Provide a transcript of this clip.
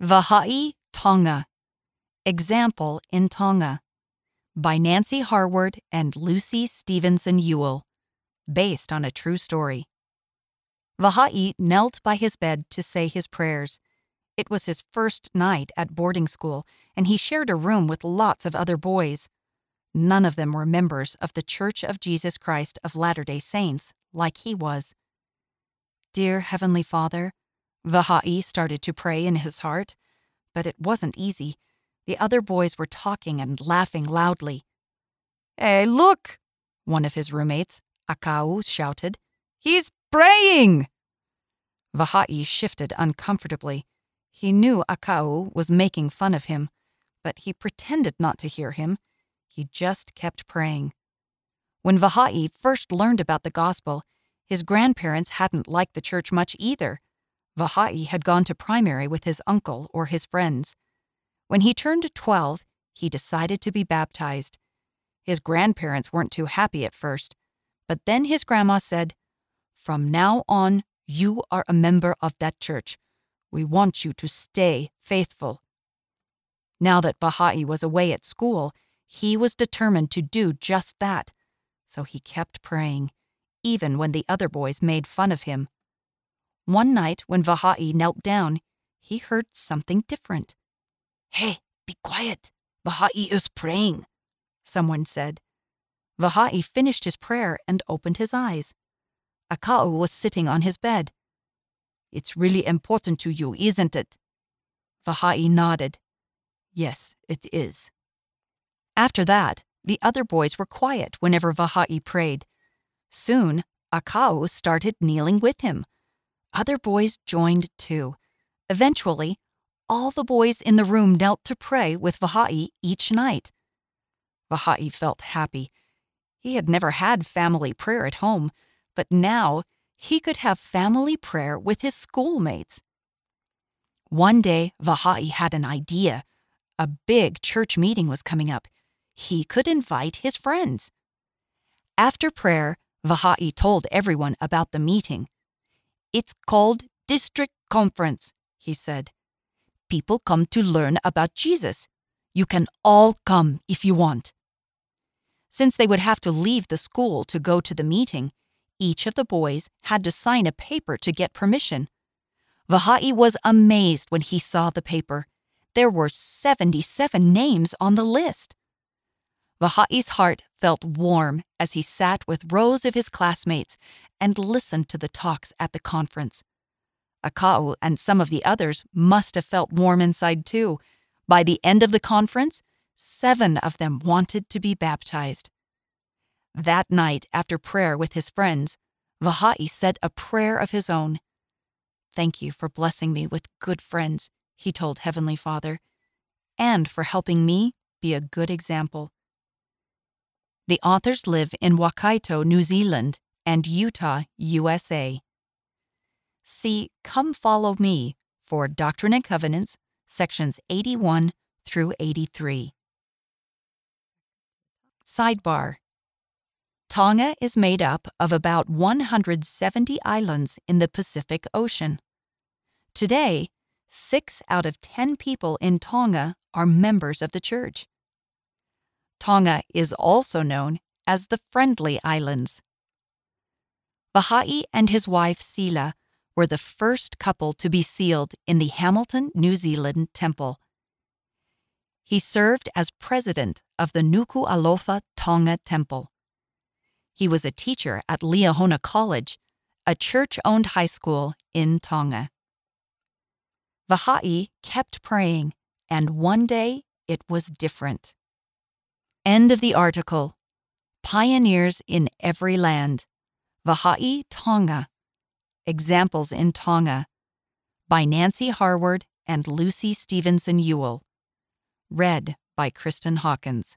Vahai Tonga Example in Tonga by Nancy Harward and Lucy Stevenson Ewell, based on a true story. Vahai knelt by his bed to say his prayers. It was his first night at boarding school, and he shared a room with lots of other boys. None of them were members of the Church of Jesus Christ of Latter day Saints, like he was. Dear Heavenly Father, Vahai started to pray in his heart, but it wasn't easy. The other boys were talking and laughing loudly. Hey, look! One of his roommates, Akau, shouted. He's praying! Vahai shifted uncomfortably. He knew Akau was making fun of him, but he pretended not to hear him. He just kept praying. When Vahai first learned about the gospel, his grandparents hadn't liked the church much either. Vahai had gone to primary with his uncle or his friends. When he turned 12, he decided to be baptized. His grandparents weren't too happy at first, but then his grandma said, From now on, you are a member of that church. We want you to stay faithful. Now that Vahai was away at school, he was determined to do just that. So he kept praying, even when the other boys made fun of him. One night when Vahai knelt down, he heard something different. Hey, be quiet. Vahai is praying, someone said. Vahai finished his prayer and opened his eyes. Akau was sitting on his bed. It's really important to you, isn't it? Vahai nodded. Yes, it is. After that, the other boys were quiet whenever Vahai prayed. Soon, Akau started kneeling with him. Other boys joined too. Eventually, all the boys in the room knelt to pray with Vahai each night. Vahai felt happy. He had never had family prayer at home, but now he could have family prayer with his schoolmates. One day, Vahai had an idea. A big church meeting was coming up. He could invite his friends. After prayer, Vahai told everyone about the meeting. It's called District Conference, he said. People come to learn about Jesus. You can all come if you want. Since they would have to leave the school to go to the meeting, each of the boys had to sign a paper to get permission. Vahai was amazed when he saw the paper. There were 77 names on the list. Vahai's heart felt warm as he sat with rows of his classmates and listened to the talks at the conference. Akau and some of the others must have felt warm inside too. By the end of the conference, seven of them wanted to be baptized. That night, after prayer with his friends, Vahai said a prayer of his own. Thank you for blessing me with good friends, he told Heavenly Father, and for helping me be a good example. The authors live in Waikato, New Zealand, and Utah, USA. See Come Follow Me for Doctrine and Covenants, sections 81 through 83. Sidebar Tonga is made up of about 170 islands in the Pacific Ocean. Today, six out of ten people in Tonga are members of the church. Tonga is also known as the Friendly Islands. Vahai and his wife Sila were the first couple to be sealed in the Hamilton, New Zealand temple. He served as president of the Nuku'alofa Tonga Temple. He was a teacher at Liahona College, a church owned high school in Tonga. Vahai kept praying, and one day it was different. End of the article. Pioneers in Every Land. Vahai Tonga. Examples in Tonga. By Nancy Harward and Lucy Stevenson Ewell. Read by Kristen Hawkins.